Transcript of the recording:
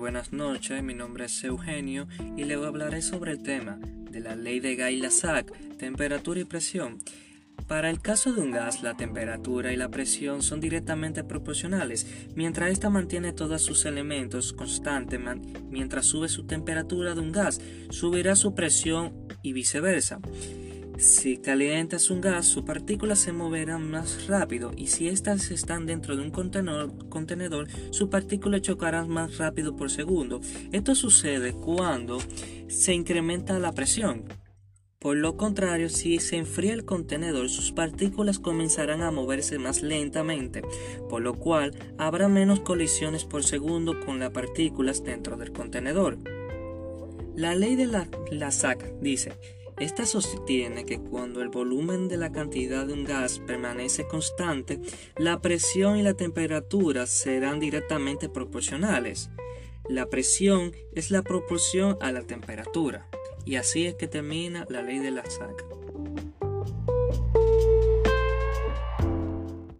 buenas noches, mi nombre es Eugenio y le hablaré sobre el tema de la ley de Gay-Lussac, temperatura y presión. Para el caso de un gas, la temperatura y la presión son directamente proporcionales. Mientras ésta mantiene todos sus elementos constantes, mientras sube su temperatura de un gas, subirá su presión y viceversa. Si calientas un gas, sus partículas se moverán más rápido y si éstas están dentro de un contenedor, contenedor sus partículas chocarán más rápido por segundo. Esto sucede cuando se incrementa la presión. Por lo contrario, si se enfría el contenedor, sus partículas comenzarán a moverse más lentamente, por lo cual habrá menos colisiones por segundo con las partículas dentro del contenedor. La ley de la, la SAC dice, esta sostiene que cuando el volumen de la cantidad de un gas permanece constante, la presión y la temperatura serán directamente proporcionales. La presión es la proporción a la temperatura. Y así es que termina la ley de la SAC.